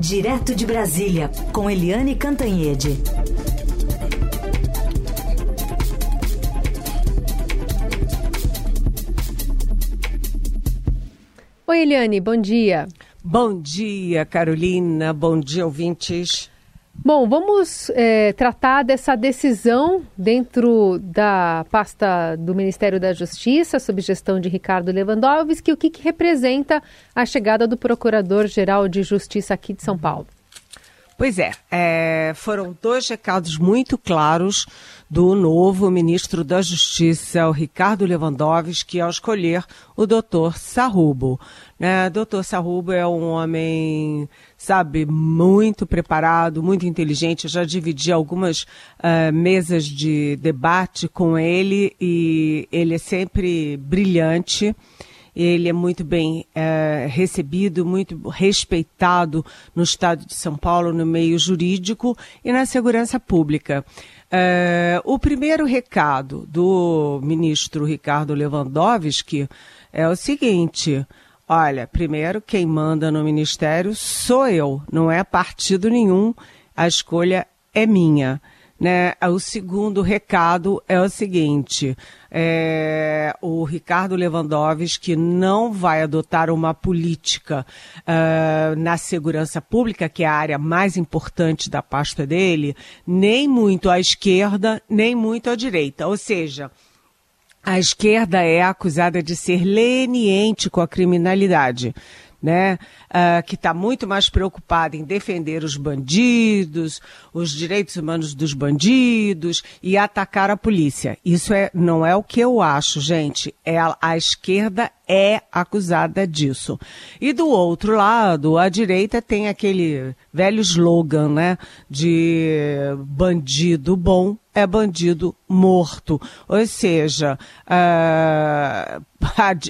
Direto de Brasília, com Eliane Cantanhede. Oi, Eliane, bom dia. Bom dia, Carolina. Bom dia, ouvintes. Bom, vamos é, tratar dessa decisão dentro da pasta do Ministério da Justiça, sob gestão de Ricardo Lewandowski, o que, que representa a chegada do Procurador-Geral de Justiça aqui de São Paulo. Pois é, é, foram dois recados muito claros do novo ministro da Justiça, o Ricardo Lewandowski, ao escolher o doutor Sarrubo. Né? Doutor Sarrubo é um homem, sabe, muito preparado, muito inteligente. Eu já dividi algumas uh, mesas de debate com ele e ele é sempre brilhante. Ele é muito bem é, recebido, muito respeitado no estado de São Paulo, no meio jurídico e na segurança pública. É, o primeiro recado do ministro Ricardo Lewandowski é o seguinte: olha, primeiro, quem manda no ministério sou eu, não é partido nenhum, a escolha é minha. Né? O segundo recado é o seguinte: é, o Ricardo Lewandowski não vai adotar uma política uh, na segurança pública, que é a área mais importante da pasta dele, nem muito à esquerda, nem muito à direita. Ou seja, a esquerda é acusada de ser leniente com a criminalidade né, uh, que está muito mais preocupada em defender os bandidos, os direitos humanos dos bandidos e atacar a polícia. Isso é, não é o que eu acho, gente. É a, a esquerda é acusada disso. E do outro lado, a direita tem aquele velho slogan, né, de bandido bom é bandido morto. Ou seja, a,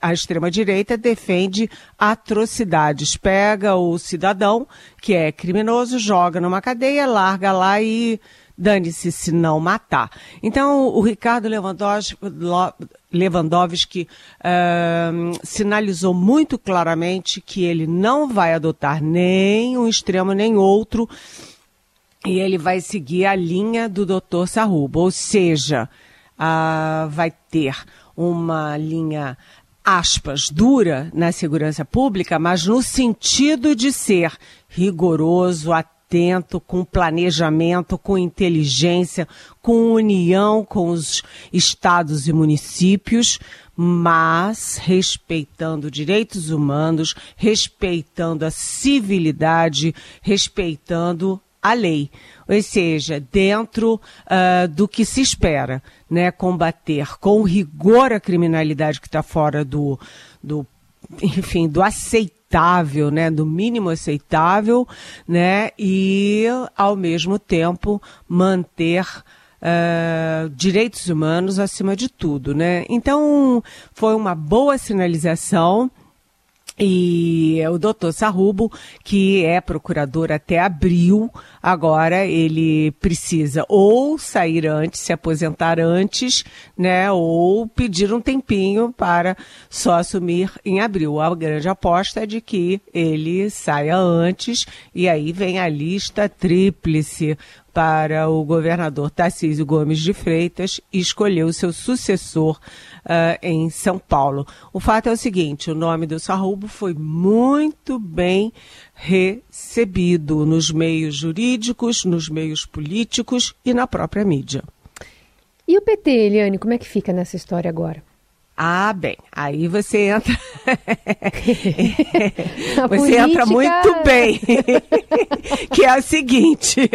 a extrema-direita defende atrocidades. Pega o cidadão que é criminoso, joga numa cadeia, larga lá e dane-se se não matar. Então, o Ricardo Lewandowski, Lewandowski uh, sinalizou muito claramente que ele não vai adotar nem um extremo nem outro e ele vai seguir a linha do Dr. Sarrubo, ou seja, vai ter uma linha aspas, dura na segurança pública, mas no sentido de ser rigoroso, atento, com planejamento, com inteligência, com união com os estados e municípios, mas respeitando direitos humanos, respeitando a civilidade, respeitando a lei, ou seja, dentro uh, do que se espera, né, combater com rigor a criminalidade que está fora do, do, enfim, do aceitável, né, do mínimo aceitável, né, e ao mesmo tempo manter Uh, direitos humanos acima de tudo, né? Então foi uma boa sinalização e o doutor Sarrubo, que é procurador até abril, agora ele precisa ou sair antes, se aposentar antes, né, ou pedir um tempinho para só assumir em abril. A grande aposta é de que ele saia antes e aí vem a lista tríplice para o governador Tarcísio Gomes de Freitas escolher o seu sucessor uh, em São Paulo. O fato é o seguinte: o nome do Sarrubo foi muito bem recebido nos meios jurídicos, nos meios políticos e na própria mídia. E o PT, Eliane, como é que fica nessa história agora? Ah, bem, aí você entra. você entra muito bem. que é o seguinte: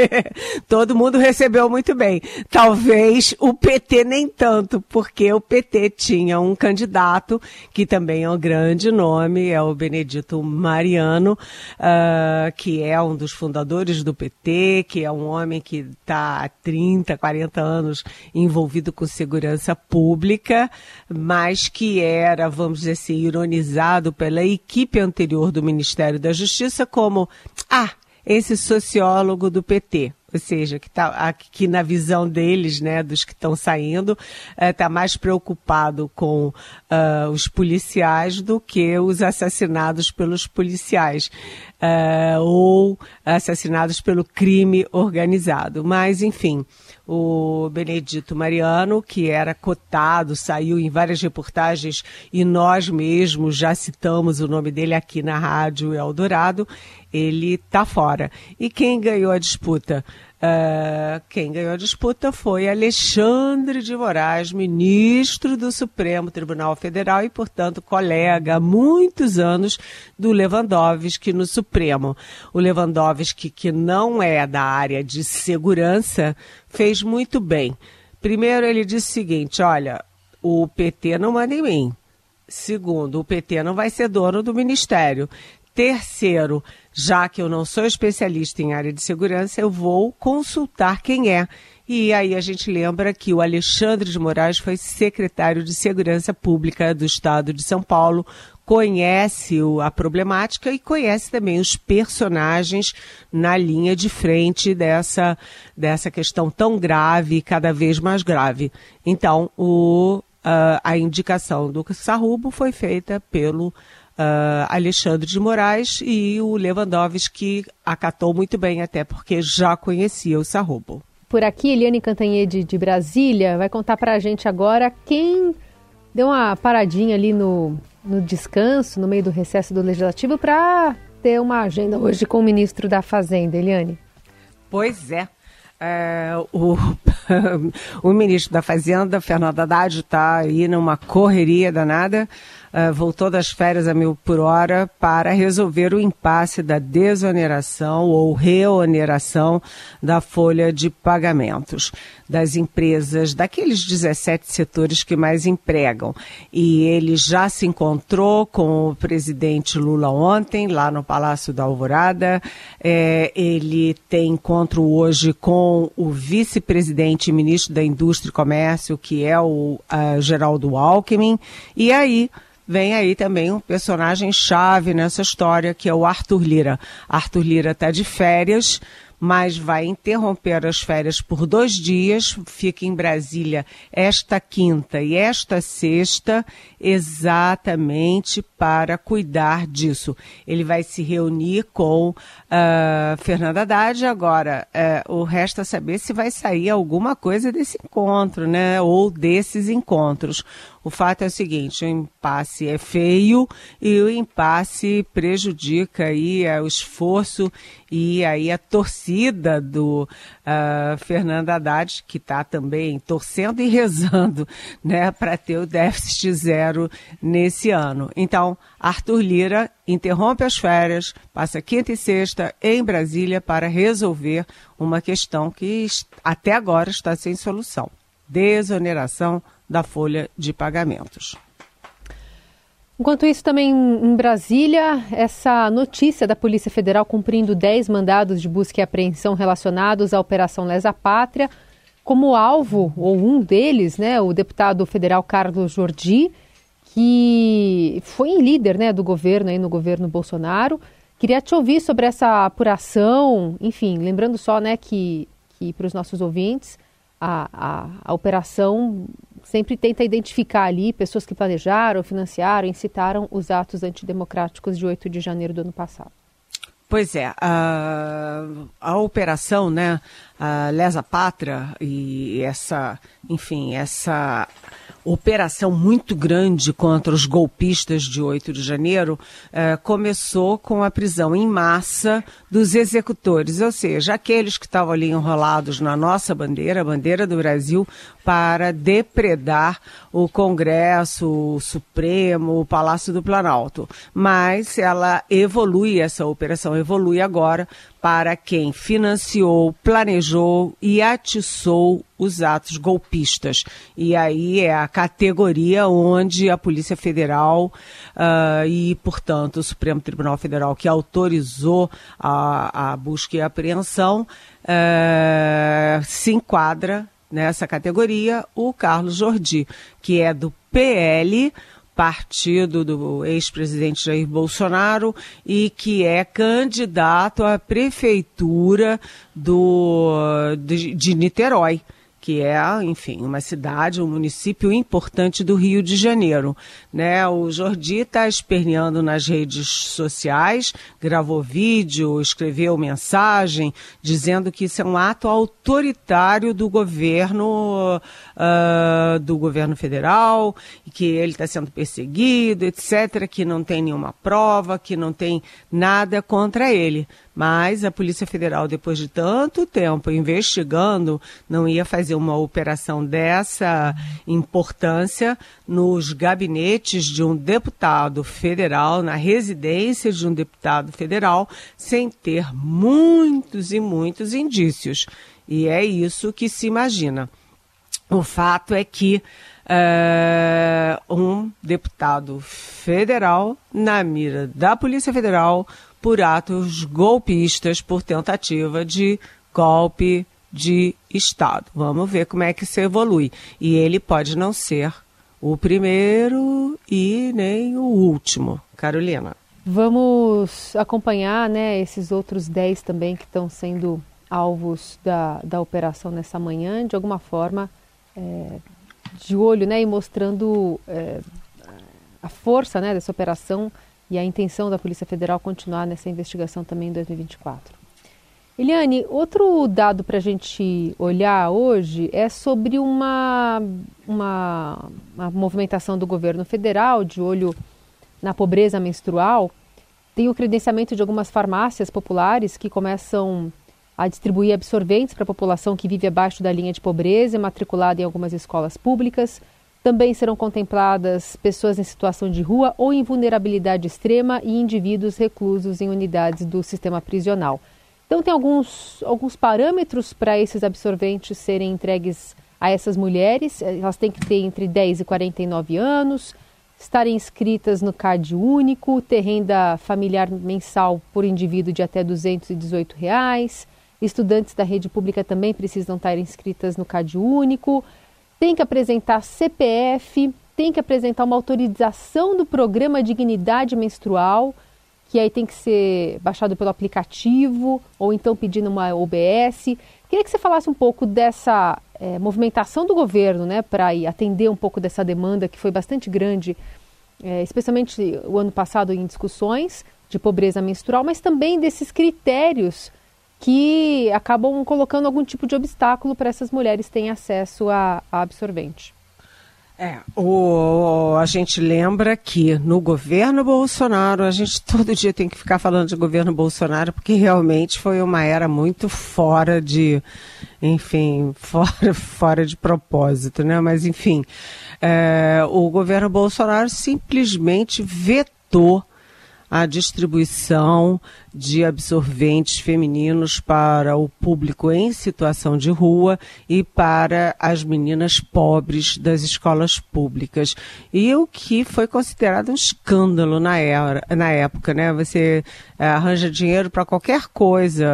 todo mundo recebeu muito bem. Talvez o PT nem tanto, porque o PT tinha um candidato que também é um grande nome, é o Benedito Mariano, uh, que é um dos fundadores do PT, que é um homem que está há 30, 40 anos envolvido com segurança pública, mas mas que era, vamos dizer assim, ironizado pela equipe anterior do Ministério da Justiça como, ah, esse sociólogo do PT. ou seja, que, tá, que na visão deles, né, dos que estão saindo, está é, mais preocupado com uh, os policiais do que os assassinados pelos policiais uh, ou assassinados pelo crime organizado. Mas, enfim, o Benedito Mariano, que era cotado, saiu em várias reportagens e nós mesmos já citamos o nome dele aqui na Rádio Eldorado, ele está fora. E quem ganhou a disputa? Uh, quem ganhou a disputa foi Alexandre de Moraes, ministro do Supremo Tribunal Federal e, portanto, colega há muitos anos do Lewandowski no Supremo. O Lewandowski, que não é da área de segurança, fez muito bem. Primeiro, ele disse o seguinte: olha, o PT não manda em mim. Segundo, o PT não vai ser dono do ministério. Terceiro, já que eu não sou especialista em área de segurança, eu vou consultar quem é. E aí a gente lembra que o Alexandre de Moraes foi secretário de Segurança Pública do Estado de São Paulo, conhece a problemática e conhece também os personagens na linha de frente dessa, dessa questão tão grave cada vez mais grave. Então, o, a, a indicação do Sarrubo foi feita pelo uh, Alexandre de Moraes e o Lewandowski acatou muito bem, até porque já conhecia o Sarrobo. Por aqui, Eliane Cantanhede de Brasília vai contar para a gente agora quem deu uma paradinha ali no, no descanso, no meio do recesso do Legislativo, para ter uma agenda hoje com o ministro da Fazenda, Eliane. Pois é. é o, o ministro da Fazenda, Fernando Haddad, está aí numa correria danada uh, voltou das férias a mil por hora para resolver o impasse da desoneração ou reoneração da folha de pagamentos das empresas, daqueles 17 setores que mais empregam. E ele já se encontrou com o presidente Lula ontem, lá no Palácio da Alvorada. É, ele tem encontro hoje com o vice-presidente e ministro da Indústria e Comércio, que é o uh, Geraldo Alckmin. E aí vem aí também um personagem chave nessa história, que é o Arthur Lira. Arthur Lira está de férias, mas vai interromper as férias por dois dias, fica em Brasília esta quinta e esta sexta, exatamente para cuidar disso. Ele vai se reunir com uh, Fernanda Haddad. Agora, uh, o resta saber se vai sair alguma coisa desse encontro, né? Ou desses encontros. O fato é o seguinte, o impasse é feio e o impasse prejudica aí uh, o esforço e aí a torcida do uh, Fernando Haddad, que está também torcendo e rezando né, para ter o déficit zero nesse ano. Então, Arthur Lira interrompe as férias, passa quinta e sexta em Brasília para resolver uma questão que até agora está sem solução: desoneração da folha de pagamentos. Enquanto isso, também em Brasília, essa notícia da Polícia Federal cumprindo 10 mandados de busca e apreensão relacionados à Operação Lesa Pátria, como alvo, ou um deles, né, o deputado federal Carlos Jordi, que foi líder né, do governo, aí no governo Bolsonaro. Queria te ouvir sobre essa apuração, enfim, lembrando só né, que, que para os nossos ouvintes, a, a, a operação sempre tenta identificar ali pessoas que planejaram, financiaram, incitaram os atos antidemocráticos de 8 de janeiro do ano passado. Pois é, a, a operação, né, a Lesa Pátria e essa, enfim, essa operação muito grande contra os golpistas de 8 de janeiro eh, começou com a prisão em massa dos executores, ou seja, aqueles que estavam ali enrolados na nossa bandeira, a bandeira do Brasil, para depredar o Congresso, o Supremo, o Palácio do Planalto. Mas ela evolui, essa operação evolui agora para quem financiou, planejou e atiçou os atos golpistas. E aí é a categoria onde a Polícia Federal uh, e, portanto, o Supremo Tribunal Federal, que autorizou a, a busca e a apreensão, uh, se enquadra nessa categoria o Carlos Jordi, que é do PL partido do ex-presidente Jair Bolsonaro e que é candidato à prefeitura do, de, de Niterói que é, enfim, uma cidade, um município importante do Rio de Janeiro. Né? O Jordi está esperneando nas redes sociais, gravou vídeo, escreveu mensagem, dizendo que isso é um ato autoritário do governo, uh, do governo federal, que ele está sendo perseguido, etc., que não tem nenhuma prova, que não tem nada contra ele. Mas a Polícia Federal, depois de tanto tempo investigando, não ia fazer uma operação dessa importância nos gabinetes de um deputado federal, na residência de um deputado federal, sem ter muitos e muitos indícios. E é isso que se imagina. O fato é que uh, um deputado federal, na mira da Polícia Federal, por atos golpistas, por tentativa de golpe de Estado. Vamos ver como é que isso evolui. E ele pode não ser o primeiro e nem o último. Carolina. Vamos acompanhar né, esses outros 10 também que estão sendo alvos da, da operação nessa manhã, de alguma forma, é, de olho né, e mostrando é, a força né, dessa operação e a intenção da Polícia Federal continuar nessa investigação também em 2024. Eliane, outro dado para a gente olhar hoje é sobre uma, uma, uma, movimentação do governo federal de olho na pobreza menstrual. Tem o credenciamento de algumas farmácias populares que começam a distribuir absorventes para a população que vive abaixo da linha de pobreza matriculada em algumas escolas públicas. Também serão contempladas pessoas em situação de rua ou em vulnerabilidade extrema e indivíduos reclusos em unidades do sistema prisional. Então, tem alguns, alguns parâmetros para esses absorventes serem entregues a essas mulheres. Elas têm que ter entre 10 e 49 anos, estarem inscritas no CAD único, ter renda familiar mensal por indivíduo de até 218 reais. Estudantes da rede pública também precisam estar inscritas no CAD único tem que apresentar CPF, tem que apresentar uma autorização do programa Dignidade Menstrual, que aí tem que ser baixado pelo aplicativo ou então pedindo uma OBS. Queria que você falasse um pouco dessa é, movimentação do governo, né, para atender um pouco dessa demanda que foi bastante grande, é, especialmente o ano passado em discussões de pobreza menstrual, mas também desses critérios que acabam colocando algum tipo de obstáculo para essas mulheres terem acesso a, a absorvente. É, o, a gente lembra que no governo Bolsonaro, a gente todo dia tem que ficar falando de governo Bolsonaro, porque realmente foi uma era muito fora de, enfim, fora, fora de propósito, né? Mas, enfim, é, o governo Bolsonaro simplesmente vetou a distribuição de absorventes femininos para o público em situação de rua e para as meninas pobres das escolas públicas. E o que foi considerado um escândalo na, era, na época, né? Você é, arranja dinheiro para qualquer coisa,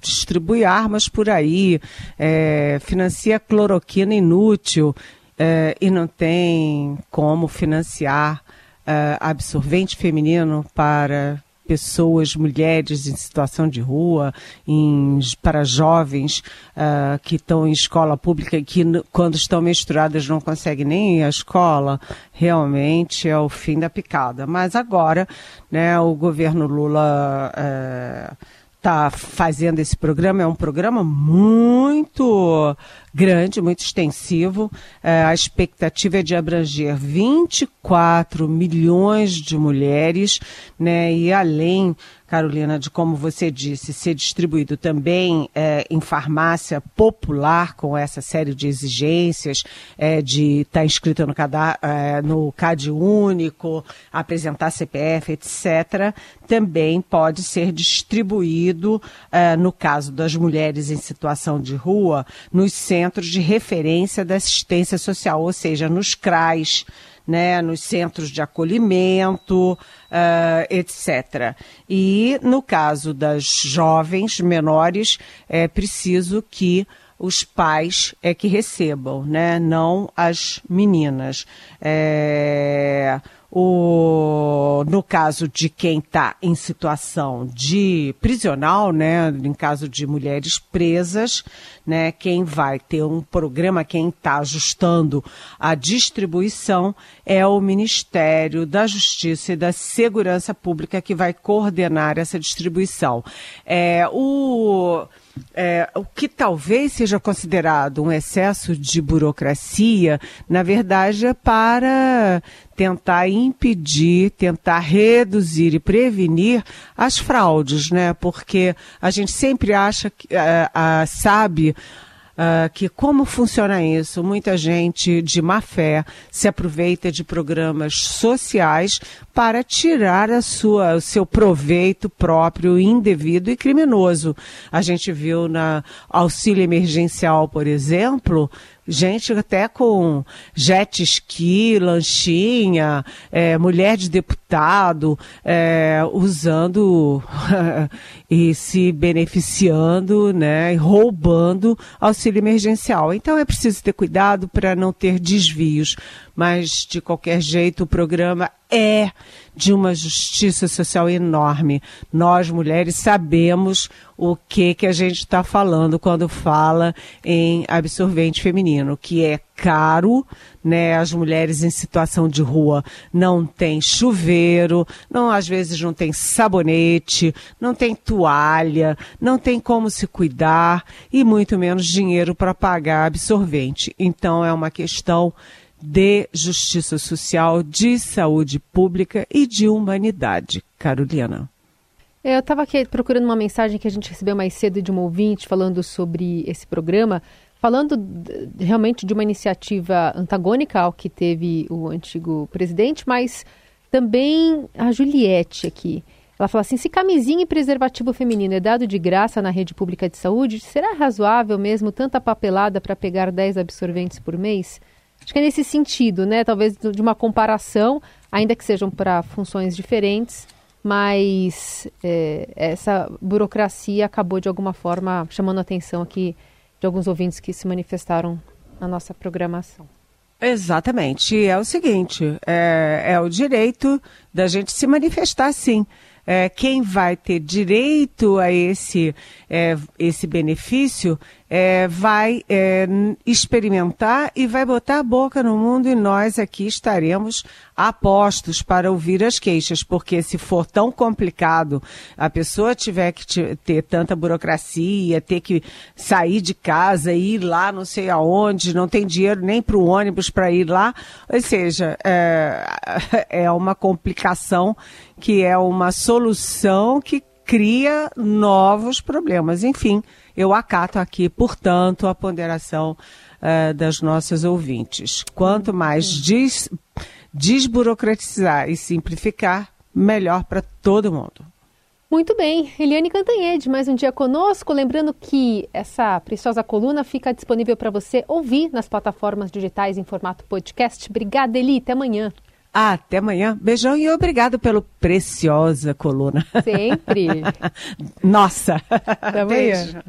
distribui armas por aí, é, financia cloroquina inútil é, e não tem como financiar uh, absorvente feminino para pessoas, mulheres em situação de rua, em, para jovens uh, que estão em escola pública e que, quando estão menstruadas, não conseguem nem ir à escola, realmente é o fim da picada. Mas agora, né, o governo Lula. Uh, está fazendo esse programa. É um programa muito grande, muito extensivo. É, a expectativa é de abranger 24 milhões de mulheres, né? E além Carolina, de como você disse, ser distribuído também é, em farmácia popular, com essa série de exigências, é, de estar tá inscrita no, é, no CAD único, apresentar CPF, etc., também pode ser distribuído, é, no caso das mulheres em situação de rua, nos centros de referência da assistência social, ou seja, nos CRAs né, nos centros de acolhimento, uh, etc. E no caso das jovens menores, é preciso que os pais é que recebam, né? não as meninas. É... o, no caso de quem está em situação de prisional, né, em caso de mulheres presas, né, quem vai ter um programa, quem está ajustando a distribuição é o Ministério da Justiça e da Segurança Pública que vai coordenar essa distribuição. É, o é, o que talvez seja considerado um excesso de burocracia, na verdade é para tentar impedir, tentar reduzir e prevenir as fraudes, né? Porque a gente sempre acha que uh, sabe uh, que como funciona isso? Muita gente de má fé se aproveita de programas sociais para tirar a sua, o seu proveito próprio, indevido e criminoso. A gente viu na auxílio emergencial, por exemplo, gente até com jet ski, lanchinha, é, mulher de deputado, é, usando e se beneficiando, né, roubando auxílio emergencial. Então é preciso ter cuidado para não ter desvios, mas de qualquer jeito o programa é de uma justiça social enorme. Nós, mulheres, sabemos o que, que a gente está falando quando fala em absorvente feminino, que é caro, né? As mulheres em situação de rua não tem chuveiro, não às vezes não tem sabonete, não tem toalha, não tem como se cuidar e muito menos dinheiro para pagar absorvente. Então é uma questão de justiça social, de saúde pública e de humanidade. Carolina. É, eu estava aqui procurando uma mensagem que a gente recebeu mais cedo de um ouvinte falando sobre esse programa, falando realmente de uma iniciativa antagônica ao que teve o antigo presidente, mas também a Juliette aqui. Ela fala assim: se camisinha e preservativo feminino é dado de graça na rede pública de saúde, será razoável mesmo tanta papelada para pegar 10 absorventes por mês? Acho que é nesse sentido, né? Talvez de uma comparação, ainda que sejam para funções diferentes, mas é, essa burocracia acabou de alguma forma chamando a atenção aqui de alguns ouvintes que se manifestaram na nossa programação. Exatamente. É o seguinte: é, é o direito da gente se manifestar, sim é, quem vai ter direito a esse, é, esse benefício é, vai é, experimentar e vai botar a boca no mundo e nós aqui estaremos apostos para ouvir as queixas, porque se for tão complicado, a pessoa tiver que ter tanta burocracia, ter que sair de casa, ir lá não sei aonde, não tem dinheiro nem para o ônibus para ir lá, ou seja, é, é uma complicação que é uma solução que cria novos problemas. Enfim, eu acato aqui, portanto, a ponderação uh, das nossas ouvintes. Quanto mais des, desburocratizar e simplificar, melhor para todo mundo. Muito bem, Eliane Cantanhede, mais um dia conosco. Lembrando que essa preciosa coluna fica disponível para você ouvir nas plataformas digitais em formato podcast. Obrigada, Eli. Até amanhã. Até amanhã. Beijão e obrigado pelo preciosa coluna. Sempre. Nossa. Até amanhã. Beijo.